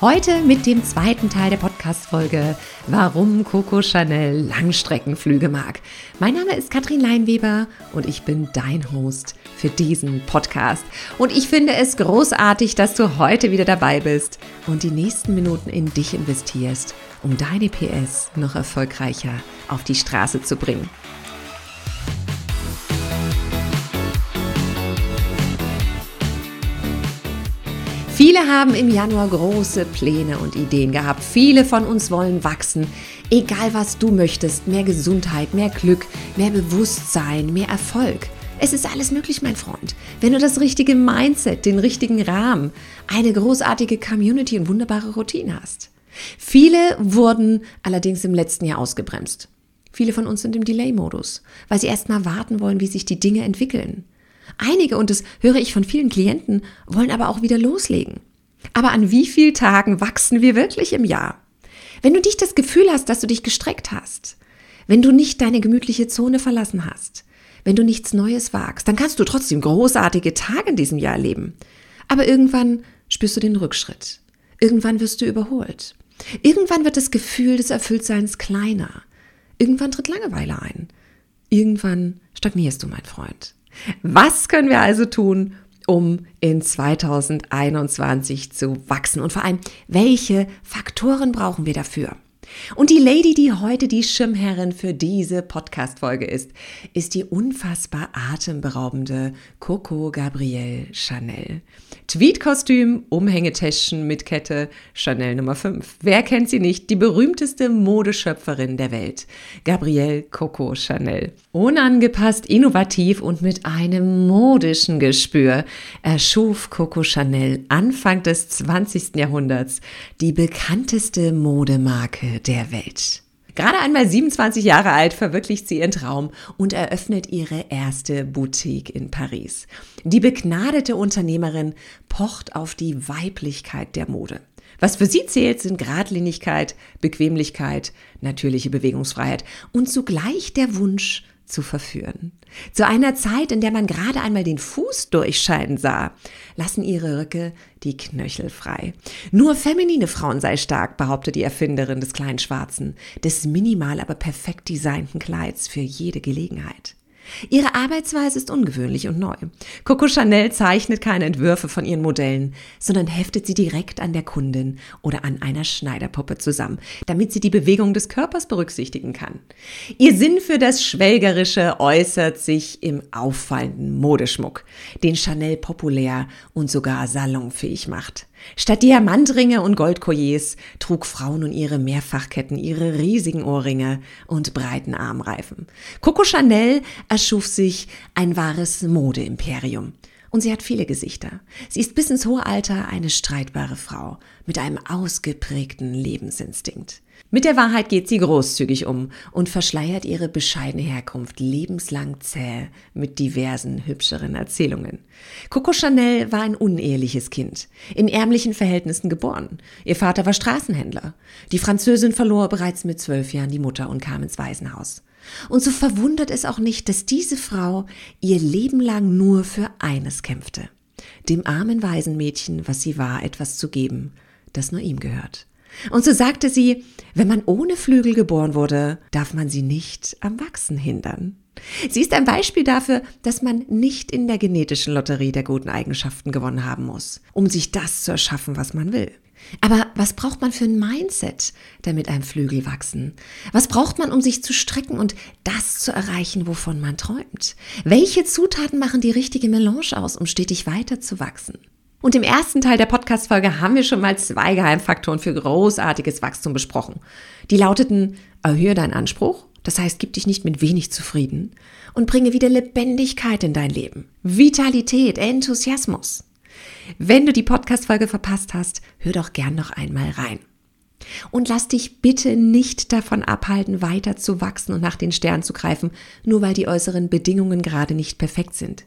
Heute mit dem zweiten Teil der Podcast-Folge, warum Coco Chanel Langstreckenflüge mag. Mein Name ist Katrin Leinweber und ich bin dein Host für diesen Podcast. Und ich finde es großartig, dass du heute wieder dabei bist und die nächsten Minuten in dich investierst, um deine PS noch erfolgreicher auf die Straße zu bringen. Viele haben im Januar große Pläne und Ideen gehabt. Viele von uns wollen wachsen. Egal was du möchtest, mehr Gesundheit, mehr Glück, mehr Bewusstsein, mehr Erfolg. Es ist alles möglich, mein Freund. Wenn du das richtige Mindset, den richtigen Rahmen, eine großartige Community und wunderbare Routine hast. Viele wurden allerdings im letzten Jahr ausgebremst. Viele von uns sind im Delay-Modus, weil sie erst mal warten wollen, wie sich die Dinge entwickeln. Einige, und das höre ich von vielen Klienten, wollen aber auch wieder loslegen. Aber an wie vielen Tagen wachsen wir wirklich im Jahr? Wenn du dich das Gefühl hast, dass du dich gestreckt hast, wenn du nicht deine gemütliche Zone verlassen hast, wenn du nichts Neues wagst, dann kannst du trotzdem großartige Tage in diesem Jahr erleben. Aber irgendwann spürst du den Rückschritt. Irgendwann wirst du überholt. Irgendwann wird das Gefühl des Erfülltseins kleiner. Irgendwann tritt Langeweile ein. Irgendwann stagnierst du, mein Freund. Was können wir also tun, um in 2021 zu wachsen? Und vor allem, welche Faktoren brauchen wir dafür? Und die Lady, die heute die Schirmherrin für diese Podcast-Folge ist, ist die unfassbar atemberaubende Coco Gabrielle Chanel. Tweedkostüm, Umhängetäschchen mit Kette, Chanel Nummer 5. Wer kennt sie nicht? Die berühmteste Modeschöpferin der Welt. Gabrielle Coco Chanel. Unangepasst, innovativ und mit einem modischen Gespür erschuf Coco Chanel Anfang des 20. Jahrhunderts die bekannteste Modemarke der Welt. Gerade einmal 27 Jahre alt verwirklicht sie ihren Traum und eröffnet ihre erste Boutique in Paris. Die begnadete Unternehmerin pocht auf die Weiblichkeit der Mode. Was für sie zählt, sind Gradlinigkeit, Bequemlichkeit, natürliche Bewegungsfreiheit und zugleich der Wunsch, zu verführen. Zu einer Zeit, in der man gerade einmal den Fuß durchscheinen sah, lassen ihre Röcke die Knöchel frei. Nur feminine Frauen sei stark, behauptet die Erfinderin des kleinen Schwarzen, des minimal aber perfekt designten Kleids für jede Gelegenheit. Ihre Arbeitsweise ist ungewöhnlich und neu. Coco Chanel zeichnet keine Entwürfe von ihren Modellen, sondern heftet sie direkt an der Kundin oder an einer Schneiderpuppe zusammen, damit sie die Bewegung des Körpers berücksichtigen kann. Ihr Sinn für das Schwelgerische äußert sich im auffallenden Modeschmuck, den Chanel populär und sogar salonfähig macht. Statt Diamantringe und Goldkolliers trug Frau nun ihre Mehrfachketten, ihre riesigen Ohrringe und breiten Armreifen. Coco Chanel erschuf sich ein wahres Modeimperium. Und sie hat viele Gesichter. Sie ist bis ins hohe Alter eine streitbare Frau mit einem ausgeprägten Lebensinstinkt. Mit der Wahrheit geht sie großzügig um und verschleiert ihre bescheidene Herkunft lebenslang zäh mit diversen hübscheren Erzählungen. Coco Chanel war ein uneheliches Kind, in ärmlichen Verhältnissen geboren. Ihr Vater war Straßenhändler. Die Französin verlor bereits mit zwölf Jahren die Mutter und kam ins Waisenhaus. Und so verwundert es auch nicht, dass diese Frau ihr Leben lang nur für eines kämpfte. Dem armen Waisenmädchen, was sie war, etwas zu geben, das nur ihm gehört. Und so sagte sie, wenn man ohne Flügel geboren wurde, darf man sie nicht am Wachsen hindern. Sie ist ein Beispiel dafür, dass man nicht in der genetischen Lotterie der guten Eigenschaften gewonnen haben muss, um sich das zu erschaffen, was man will. Aber was braucht man für ein Mindset, damit einem Flügel wachsen? Was braucht man, um sich zu strecken und das zu erreichen, wovon man träumt? Welche Zutaten machen die richtige Melange aus, um stetig weiter zu wachsen? Und im ersten Teil der Podcast-Folge haben wir schon mal zwei Geheimfaktoren für großartiges Wachstum besprochen. Die lauteten, erhöhe deinen Anspruch, das heißt, gib dich nicht mit wenig zufrieden und bringe wieder Lebendigkeit in dein Leben. Vitalität, Enthusiasmus. Wenn du die Podcast-Folge verpasst hast, hör doch gern noch einmal rein. Und lass dich bitte nicht davon abhalten, weiter zu wachsen und nach den Sternen zu greifen, nur weil die äußeren Bedingungen gerade nicht perfekt sind.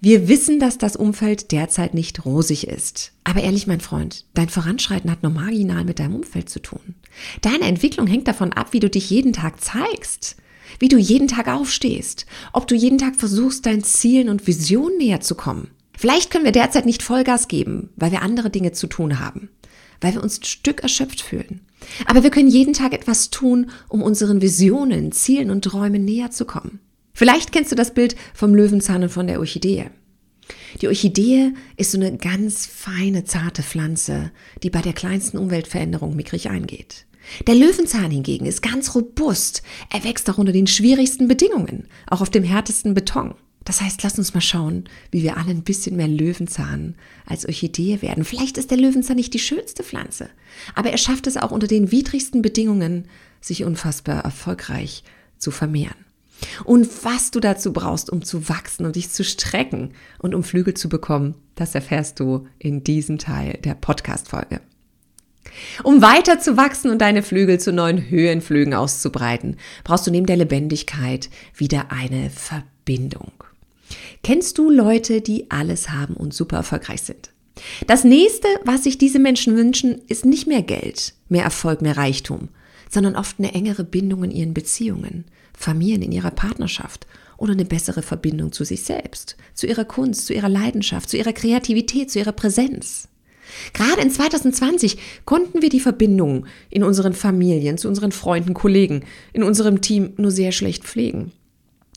Wir wissen, dass das Umfeld derzeit nicht rosig ist. Aber ehrlich, mein Freund, dein Voranschreiten hat nur marginal mit deinem Umfeld zu tun. Deine Entwicklung hängt davon ab, wie du dich jeden Tag zeigst, wie du jeden Tag aufstehst, ob du jeden Tag versuchst, deinen Zielen und Visionen näher zu kommen. Vielleicht können wir derzeit nicht Vollgas geben, weil wir andere Dinge zu tun haben, weil wir uns ein Stück erschöpft fühlen. Aber wir können jeden Tag etwas tun, um unseren Visionen, Zielen und Träumen näher zu kommen. Vielleicht kennst du das Bild vom Löwenzahn und von der Orchidee. Die Orchidee ist so eine ganz feine, zarte Pflanze, die bei der kleinsten Umweltveränderung mickrig eingeht. Der Löwenzahn hingegen ist ganz robust. Er wächst auch unter den schwierigsten Bedingungen, auch auf dem härtesten Beton. Das heißt, lass uns mal schauen, wie wir alle ein bisschen mehr Löwenzahn als Orchidee werden. Vielleicht ist der Löwenzahn nicht die schönste Pflanze, aber er schafft es auch unter den widrigsten Bedingungen, sich unfassbar erfolgreich zu vermehren. Und was du dazu brauchst, um zu wachsen und dich zu strecken und um Flügel zu bekommen, das erfährst du in diesem Teil der Podcast-Folge. Um weiter zu wachsen und deine Flügel zu neuen Höhenflügen auszubreiten, brauchst du neben der Lebendigkeit wieder eine Verbindung. Kennst du Leute, die alles haben und super erfolgreich sind? Das nächste, was sich diese Menschen wünschen, ist nicht mehr Geld, mehr Erfolg, mehr Reichtum, sondern oft eine engere Bindung in ihren Beziehungen, Familien in ihrer Partnerschaft oder eine bessere Verbindung zu sich selbst, zu ihrer Kunst, zu ihrer Leidenschaft, zu ihrer Kreativität, zu ihrer Präsenz. Gerade in 2020 konnten wir die Verbindung in unseren Familien, zu unseren Freunden, Kollegen, in unserem Team nur sehr schlecht pflegen.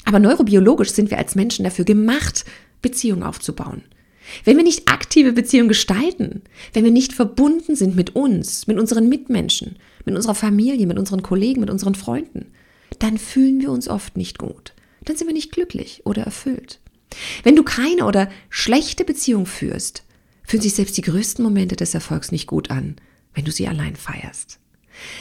Aber neurobiologisch sind wir als Menschen dafür gemacht, Beziehungen aufzubauen. Wenn wir nicht aktive Beziehungen gestalten, wenn wir nicht verbunden sind mit uns, mit unseren Mitmenschen, mit unserer Familie, mit unseren Kollegen, mit unseren Freunden, dann fühlen wir uns oft nicht gut. Dann sind wir nicht glücklich oder erfüllt. Wenn du keine oder schlechte Beziehung führst, fühlen sich selbst die größten Momente des Erfolgs nicht gut an, wenn du sie allein feierst.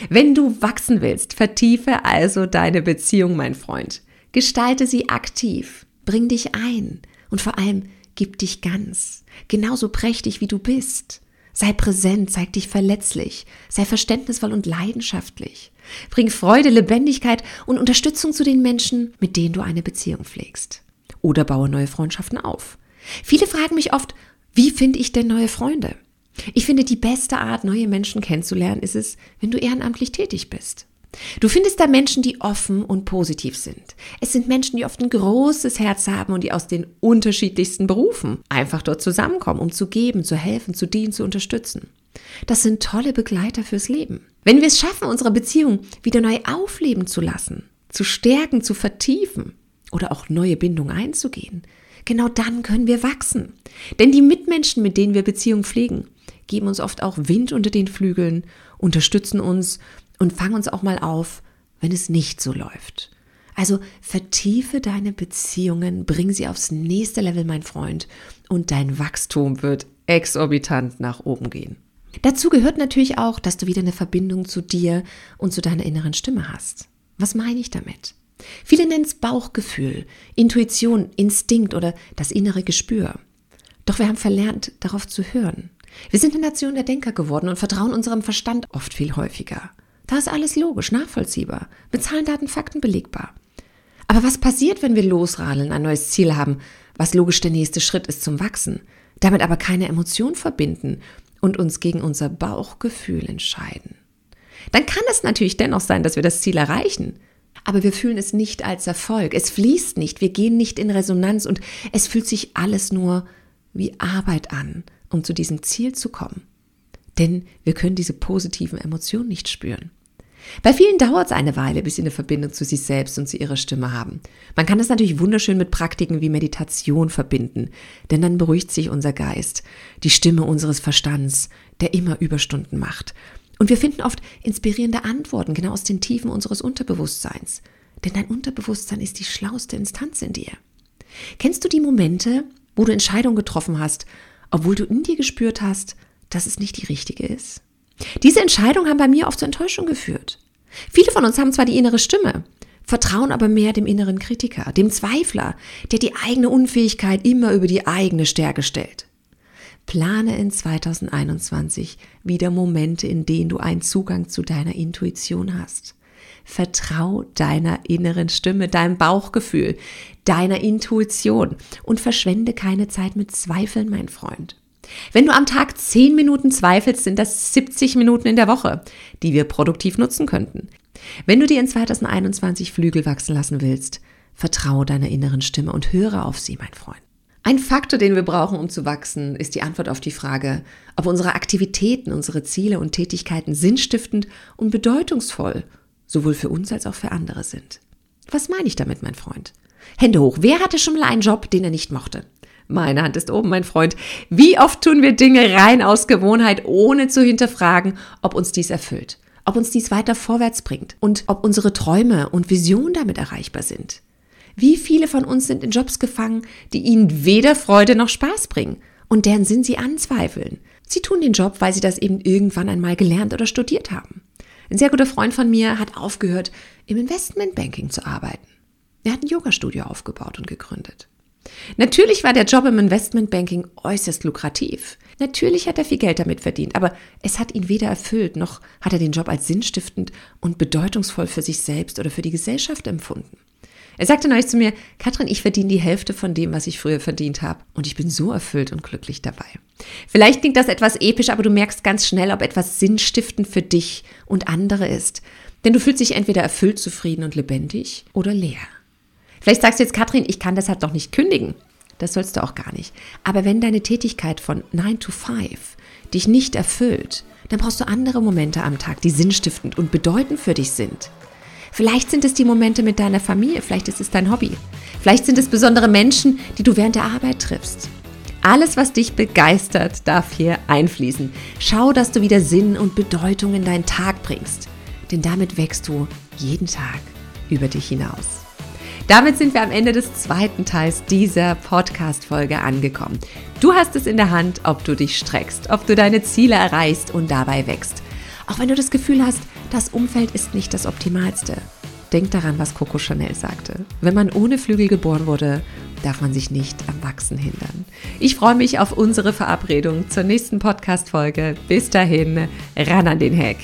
Wenn du wachsen willst, vertiefe also deine Beziehung, mein Freund. Gestalte sie aktiv, bring dich ein und vor allem gib dich ganz, genauso prächtig wie du bist. Sei präsent, zeig dich verletzlich, sei verständnisvoll und leidenschaftlich. Bring Freude, Lebendigkeit und Unterstützung zu den Menschen, mit denen du eine Beziehung pflegst. Oder baue neue Freundschaften auf. Viele fragen mich oft, wie finde ich denn neue Freunde? Ich finde, die beste Art, neue Menschen kennenzulernen, ist es, wenn du ehrenamtlich tätig bist. Du findest da Menschen, die offen und positiv sind. Es sind Menschen, die oft ein großes Herz haben und die aus den unterschiedlichsten Berufen einfach dort zusammenkommen, um zu geben, zu helfen, zu dienen, zu unterstützen. Das sind tolle Begleiter fürs Leben. Wenn wir es schaffen, unsere Beziehung wieder neu aufleben zu lassen, zu stärken, zu vertiefen oder auch neue Bindungen einzugehen, genau dann können wir wachsen. Denn die Mitmenschen, mit denen wir Beziehungen pflegen, geben uns oft auch Wind unter den Flügeln, unterstützen uns und fang uns auch mal auf, wenn es nicht so läuft. Also vertiefe deine Beziehungen, bring sie aufs nächste Level, mein Freund, und dein Wachstum wird exorbitant nach oben gehen. Dazu gehört natürlich auch, dass du wieder eine Verbindung zu dir und zu deiner inneren Stimme hast. Was meine ich damit? Viele nennen es Bauchgefühl, Intuition, Instinkt oder das innere Gespür. Doch wir haben verlernt, darauf zu hören. Wir sind eine Nation der Denker geworden und vertrauen unserem Verstand oft viel häufiger. Da ist alles logisch, nachvollziehbar, mit Zahlen, Daten, Fakten belegbar. Aber was passiert, wenn wir losradeln, ein neues Ziel haben, was logisch der nächste Schritt ist zum Wachsen, damit aber keine Emotion verbinden und uns gegen unser Bauchgefühl entscheiden? Dann kann es natürlich dennoch sein, dass wir das Ziel erreichen, aber wir fühlen es nicht als Erfolg. Es fließt nicht, wir gehen nicht in Resonanz und es fühlt sich alles nur wie Arbeit an, um zu diesem Ziel zu kommen. Denn wir können diese positiven Emotionen nicht spüren. Bei vielen dauert es eine Weile, bis sie eine Verbindung zu sich selbst und zu ihrer Stimme haben. Man kann das natürlich wunderschön mit Praktiken wie Meditation verbinden, denn dann beruhigt sich unser Geist, die Stimme unseres Verstands, der immer Überstunden macht. Und wir finden oft inspirierende Antworten genau aus den Tiefen unseres Unterbewusstseins. Denn dein Unterbewusstsein ist die schlauste Instanz in dir. Kennst du die Momente, wo du Entscheidungen getroffen hast, obwohl du in dir gespürt hast, dass es nicht die richtige ist? Diese Entscheidungen haben bei mir oft zur Enttäuschung geführt. Viele von uns haben zwar die innere Stimme, vertrauen aber mehr dem inneren Kritiker, dem Zweifler, der die eigene Unfähigkeit immer über die eigene Stärke stellt. Plane in 2021 wieder Momente, in denen du einen Zugang zu deiner Intuition hast. Vertrau deiner inneren Stimme, deinem Bauchgefühl, deiner Intuition und verschwende keine Zeit mit Zweifeln, mein Freund. Wenn du am Tag 10 Minuten zweifelst, sind das 70 Minuten in der Woche, die wir produktiv nutzen könnten. Wenn du dir in 2021 Flügel wachsen lassen willst, vertraue deiner inneren Stimme und höre auf sie, mein Freund. Ein Faktor, den wir brauchen, um zu wachsen, ist die Antwort auf die Frage, ob unsere Aktivitäten, unsere Ziele und Tätigkeiten sinnstiftend und bedeutungsvoll sowohl für uns als auch für andere sind. Was meine ich damit, mein Freund? Hände hoch. Wer hatte schon mal einen Job, den er nicht mochte? Meine Hand ist oben, mein Freund. Wie oft tun wir Dinge rein aus Gewohnheit, ohne zu hinterfragen, ob uns dies erfüllt, ob uns dies weiter vorwärts bringt und ob unsere Träume und Visionen damit erreichbar sind. Wie viele von uns sind in Jobs gefangen, die ihnen weder Freude noch Spaß bringen und deren Sinn sie anzweifeln? Sie tun den Job, weil sie das eben irgendwann einmal gelernt oder studiert haben. Ein sehr guter Freund von mir hat aufgehört, im Investmentbanking zu arbeiten. Er hat ein Yoga-Studio aufgebaut und gegründet. Natürlich war der Job im Investmentbanking äußerst lukrativ. Natürlich hat er viel Geld damit verdient, aber es hat ihn weder erfüllt, noch hat er den Job als sinnstiftend und bedeutungsvoll für sich selbst oder für die Gesellschaft empfunden. Er sagte neulich zu mir, Katrin, ich verdiene die Hälfte von dem, was ich früher verdient habe. Und ich bin so erfüllt und glücklich dabei. Vielleicht klingt das etwas episch, aber du merkst ganz schnell, ob etwas sinnstiftend für dich und andere ist. Denn du fühlst dich entweder erfüllt, zufrieden und lebendig oder leer. Vielleicht sagst du jetzt, Katrin, ich kann deshalb doch nicht kündigen. Das sollst du auch gar nicht. Aber wenn deine Tätigkeit von 9 to 5 dich nicht erfüllt, dann brauchst du andere Momente am Tag, die sinnstiftend und bedeutend für dich sind. Vielleicht sind es die Momente mit deiner Familie, vielleicht ist es dein Hobby. Vielleicht sind es besondere Menschen, die du während der Arbeit triffst. Alles, was dich begeistert, darf hier einfließen. Schau, dass du wieder Sinn und Bedeutung in deinen Tag bringst. Denn damit wächst du jeden Tag über dich hinaus. Damit sind wir am Ende des zweiten Teils dieser Podcast-Folge angekommen. Du hast es in der Hand, ob du dich streckst, ob du deine Ziele erreichst und dabei wächst. Auch wenn du das Gefühl hast, das Umfeld ist nicht das Optimalste. Denk daran, was Coco Chanel sagte. Wenn man ohne Flügel geboren wurde, darf man sich nicht am Wachsen hindern. Ich freue mich auf unsere Verabredung zur nächsten Podcast-Folge. Bis dahin, ran an den Hack.